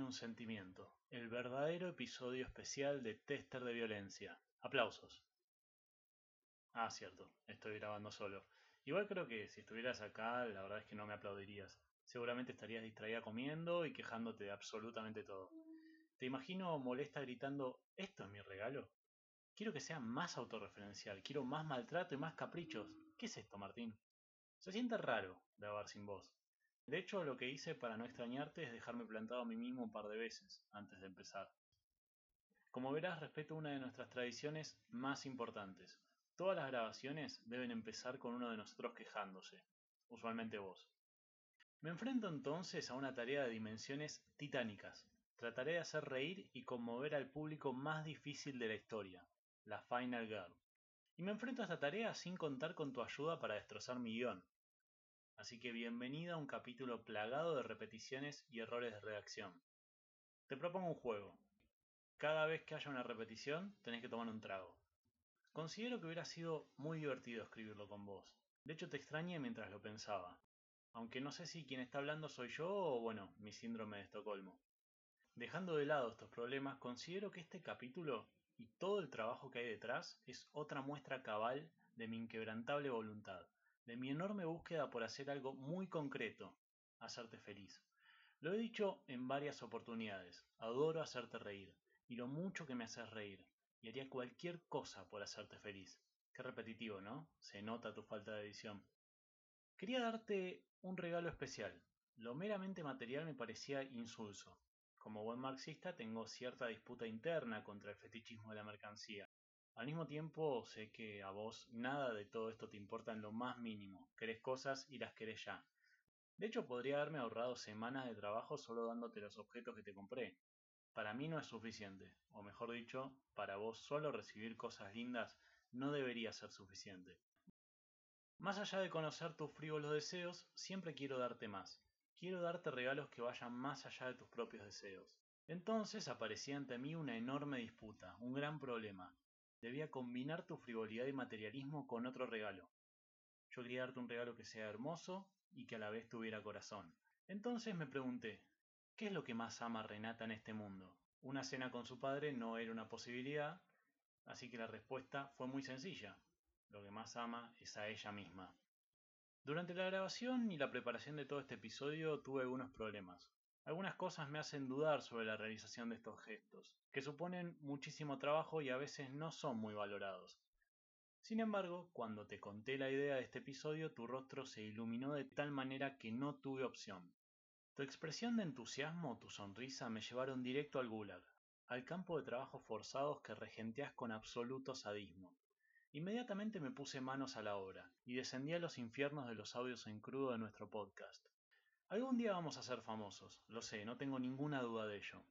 Un sentimiento, el verdadero episodio especial de Tester de Violencia. Aplausos. Ah, cierto, estoy grabando solo. Igual creo que si estuvieras acá, la verdad es que no me aplaudirías. Seguramente estarías distraída comiendo y quejándote de absolutamente todo. Te imagino molesta gritando, ¿esto es mi regalo? Quiero que sea más autorreferencial, quiero más maltrato y más caprichos. ¿Qué es esto, Martín? Se siente raro grabar sin vos. De hecho, lo que hice para no extrañarte es dejarme plantado a mí mismo un par de veces antes de empezar. Como verás, respeto una de nuestras tradiciones más importantes. Todas las grabaciones deben empezar con uno de nosotros quejándose, usualmente vos. Me enfrento entonces a una tarea de dimensiones titánicas. Trataré de hacer reír y conmover al público más difícil de la historia, la Final Girl. Y me enfrento a esta tarea sin contar con tu ayuda para destrozar mi guion. Así que bienvenida a un capítulo plagado de repeticiones y errores de redacción. Te propongo un juego. Cada vez que haya una repetición, tenés que tomar un trago. Considero que hubiera sido muy divertido escribirlo con vos. De hecho, te extrañé mientras lo pensaba. Aunque no sé si quien está hablando soy yo o, bueno, mi síndrome de Estocolmo. Dejando de lado estos problemas, considero que este capítulo y todo el trabajo que hay detrás es otra muestra cabal de mi inquebrantable voluntad, de mi enorme búsqueda por hacer algo muy concreto, hacerte feliz. Lo he dicho en varias oportunidades, adoro hacerte reír, y lo mucho que me haces reír, y haría cualquier cosa por hacerte feliz. Qué repetitivo, ¿no? Se nota tu falta de edición. Quería darte un regalo especial. Lo meramente material me parecía insulso. Como buen marxista tengo cierta disputa interna contra el fetichismo de la mercancía. Al mismo tiempo sé que a vos nada de todo esto te importa en lo más mínimo. Querés cosas y las querés ya. De hecho podría haberme ahorrado semanas de trabajo solo dándote los objetos que te compré. Para mí no es suficiente, o mejor dicho, para vos solo recibir cosas lindas no debería ser suficiente. Más allá de conocer tus frívolos deseos, siempre quiero darte más. Quiero darte regalos que vayan más allá de tus propios deseos. Entonces aparecía ante mí una enorme disputa, un gran problema. Debía combinar tu frivolidad y materialismo con otro regalo. Yo quería darte un regalo que sea hermoso y que a la vez tuviera corazón. Entonces me pregunté, ¿qué es lo que más ama Renata en este mundo? Una cena con su padre no era una posibilidad, así que la respuesta fue muy sencilla lo que más ama es a ella misma. Durante la grabación y la preparación de todo este episodio tuve algunos problemas. Algunas cosas me hacen dudar sobre la realización de estos gestos, que suponen muchísimo trabajo y a veces no son muy valorados. Sin embargo, cuando te conté la idea de este episodio, tu rostro se iluminó de tal manera que no tuve opción. Tu expresión de entusiasmo, tu sonrisa me llevaron directo al gulag, al campo de trabajos forzados que regenteas con absoluto sadismo. Inmediatamente me puse manos a la obra y descendí a los infiernos de los audios en crudo de nuestro podcast. Algún día vamos a ser famosos, lo sé, no tengo ninguna duda de ello.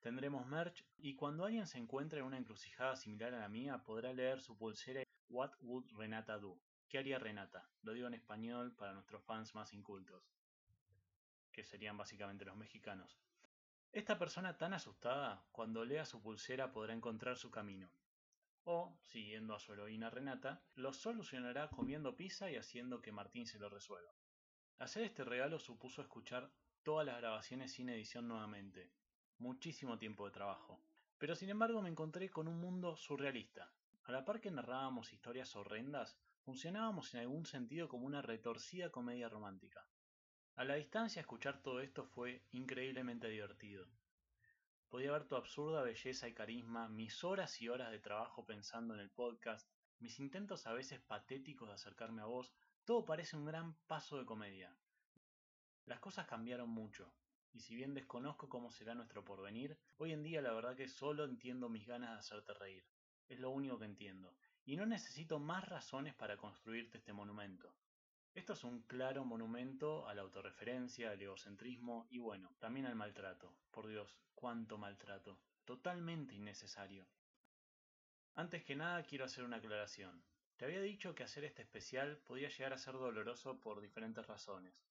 Tendremos merch y cuando alguien se encuentre en una encrucijada similar a la mía podrá leer su pulsera What would Renata do? ¿Qué haría Renata? Lo digo en español para nuestros fans más incultos, que serían básicamente los mexicanos. Esta persona tan asustada, cuando lea su pulsera podrá encontrar su camino o, siguiendo a su heroína Renata, lo solucionará comiendo pizza y haciendo que Martín se lo resuelva. Hacer este regalo supuso escuchar todas las grabaciones sin edición nuevamente. Muchísimo tiempo de trabajo. Pero sin embargo me encontré con un mundo surrealista. A la par que narrábamos historias horrendas, funcionábamos en algún sentido como una retorcida comedia romántica. A la distancia escuchar todo esto fue increíblemente divertido. Podía ver tu absurda belleza y carisma, mis horas y horas de trabajo pensando en el podcast, mis intentos a veces patéticos de acercarme a vos, todo parece un gran paso de comedia. Las cosas cambiaron mucho, y si bien desconozco cómo será nuestro porvenir, hoy en día la verdad que solo entiendo mis ganas de hacerte reír. Es lo único que entiendo, y no necesito más razones para construirte este monumento. Esto es un claro monumento a la autorreferencia, al egocentrismo y bueno, también al maltrato. Por Dios, cuánto maltrato. Totalmente innecesario. Antes que nada quiero hacer una aclaración. Te había dicho que hacer este especial podía llegar a ser doloroso por diferentes razones.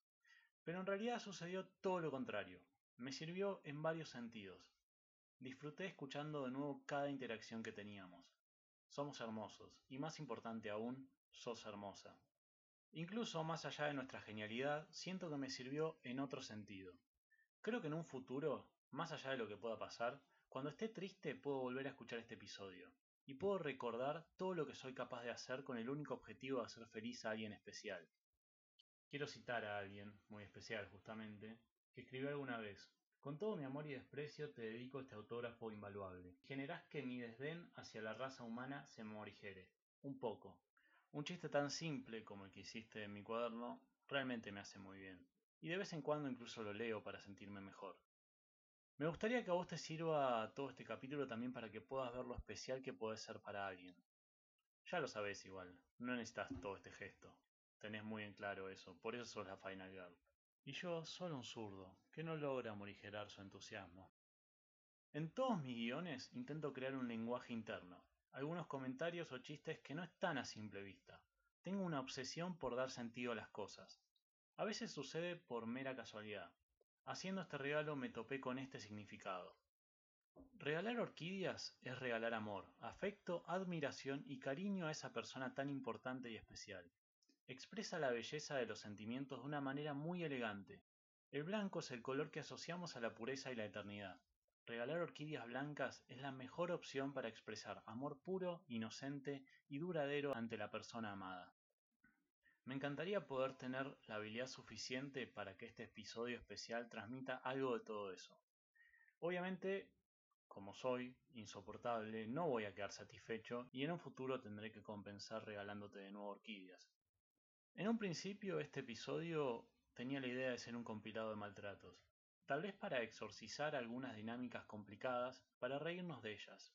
Pero en realidad sucedió todo lo contrario. Me sirvió en varios sentidos. Disfruté escuchando de nuevo cada interacción que teníamos. Somos hermosos, y más importante aún, sos hermosa. Incluso más allá de nuestra genialidad, siento que me sirvió en otro sentido. Creo que en un futuro, más allá de lo que pueda pasar, cuando esté triste puedo volver a escuchar este episodio y puedo recordar todo lo que soy capaz de hacer con el único objetivo de hacer feliz a alguien especial. Quiero citar a alguien, muy especial justamente, que escribió alguna vez, con todo mi amor y desprecio te dedico este autógrafo invaluable. Generás que mi desdén hacia la raza humana se morigere. Un poco. Un chiste tan simple como el que hiciste en mi cuaderno realmente me hace muy bien. Y de vez en cuando incluso lo leo para sentirme mejor. Me gustaría que a vos te sirva todo este capítulo también para que puedas ver lo especial que puede ser para alguien. Ya lo sabés igual, no necesitas todo este gesto. Tenés muy en claro eso, por eso sos la Final Girl. Y yo, solo un zurdo, que no logra morigerar su entusiasmo. En todos mis guiones intento crear un lenguaje interno, algunos comentarios o chistes que no están a simple vista. Tengo una obsesión por dar sentido a las cosas. A veces sucede por mera casualidad, Haciendo este regalo me topé con este significado. Regalar orquídeas es regalar amor, afecto, admiración y cariño a esa persona tan importante y especial. Expresa la belleza de los sentimientos de una manera muy elegante. El blanco es el color que asociamos a la pureza y la eternidad. Regalar orquídeas blancas es la mejor opción para expresar amor puro, inocente y duradero ante la persona amada. Me encantaría poder tener la habilidad suficiente para que este episodio especial transmita algo de todo eso. Obviamente, como soy insoportable, no voy a quedar satisfecho y en un futuro tendré que compensar regalándote de nuevo orquídeas. En un principio este episodio tenía la idea de ser un compilado de maltratos, tal vez para exorcizar algunas dinámicas complicadas, para reírnos de ellas.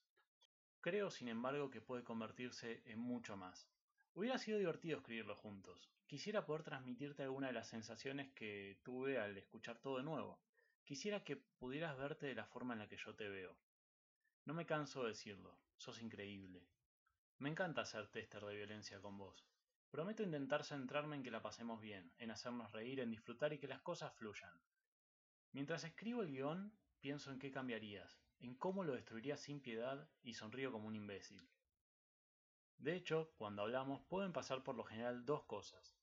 Creo, sin embargo, que puede convertirse en mucho más. Hubiera sido divertido escribirlo juntos. Quisiera poder transmitirte alguna de las sensaciones que tuve al escuchar todo de nuevo. Quisiera que pudieras verte de la forma en la que yo te veo. No me canso de decirlo, sos increíble. Me encanta hacer tester de violencia con vos. Prometo intentar centrarme en que la pasemos bien, en hacernos reír, en disfrutar y que las cosas fluyan. Mientras escribo el guion, pienso en qué cambiarías, en cómo lo destruirías sin piedad y sonrío como un imbécil. De hecho, cuando hablamos pueden pasar por lo general dos cosas.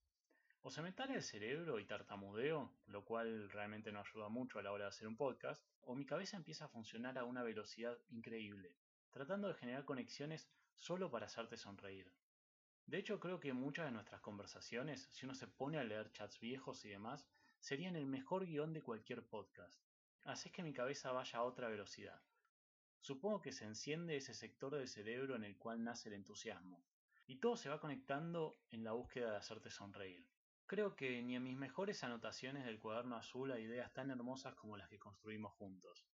O se me tala el cerebro y tartamudeo, lo cual realmente no ayuda mucho a la hora de hacer un podcast, o mi cabeza empieza a funcionar a una velocidad increíble, tratando de generar conexiones solo para hacerte sonreír. De hecho, creo que muchas de nuestras conversaciones, si uno se pone a leer chats viejos y demás, serían el mejor guion de cualquier podcast. Así que mi cabeza vaya a otra velocidad. Supongo que se enciende ese sector del cerebro en el cual nace el entusiasmo, y todo se va conectando en la búsqueda de hacerte sonreír. Creo que ni en mis mejores anotaciones del cuaderno azul hay ideas tan hermosas como las que construimos juntos.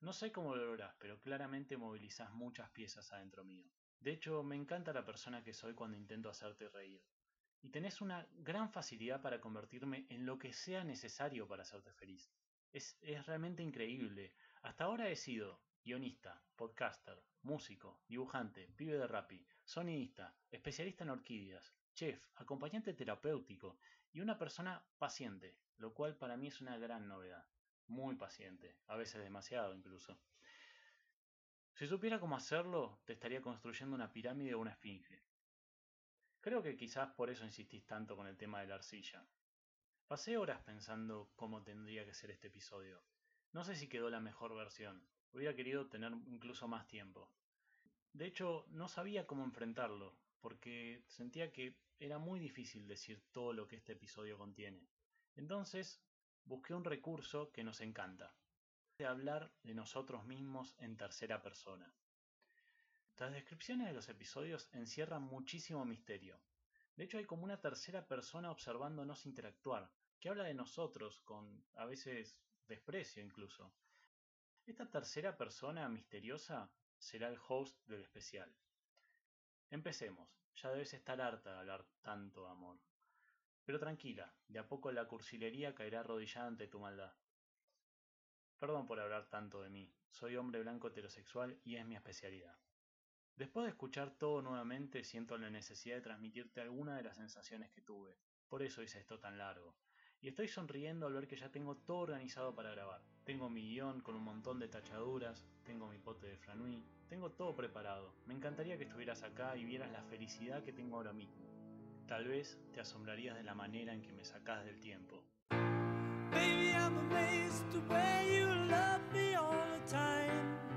No sé cómo lo logras, pero claramente movilizas muchas piezas adentro mío. De hecho, me encanta la persona que soy cuando intento hacerte reír. Y tenés una gran facilidad para convertirme en lo que sea necesario para hacerte feliz. Es, es realmente increíble. Hasta ahora he sido guionista, podcaster, músico, dibujante, pibe de rapi, sonidista, especialista en orquídeas, chef, acompañante terapéutico y una persona paciente, lo cual para mí es una gran novedad. Muy paciente, a veces demasiado incluso. Si supiera cómo hacerlo, te estaría construyendo una pirámide o una esfinge. Creo que quizás por eso insistís tanto con el tema de la arcilla. Pasé horas pensando cómo tendría que ser este episodio. No sé si quedó la mejor versión, Hubiera querido tener incluso más tiempo. De hecho, no sabía cómo enfrentarlo, porque sentía que era muy difícil decir todo lo que este episodio contiene. Entonces, busqué un recurso que nos encanta, de hablar de nosotros mismos en tercera persona. Las descripciones de los episodios encierran muchísimo misterio. De hecho, hay como una tercera persona observándonos interactuar, que habla de nosotros con a veces desprecio incluso, esta tercera persona misteriosa será el host del especial. Empecemos, ya debes estar harta de hablar tanto amor. Pero tranquila, de a poco la cursilería caerá arrodillada ante tu maldad. Perdón por hablar tanto de mí, soy hombre blanco heterosexual y es mi especialidad. Después de escuchar todo nuevamente siento la necesidad de transmitirte alguna de las sensaciones que tuve, por eso hice esto tan largo, y estoy sonriendo al ver que ya tengo todo organizado para grabar. Tengo mi guion con un montón de tachaduras, tengo mi pote de franui, tengo todo preparado. Me encantaría que estuvieras acá y vieras la felicidad que tengo ahora mismo. Tal vez te asombrarías de la manera en que me sacás del tiempo. Baby, I'm you love me all the time.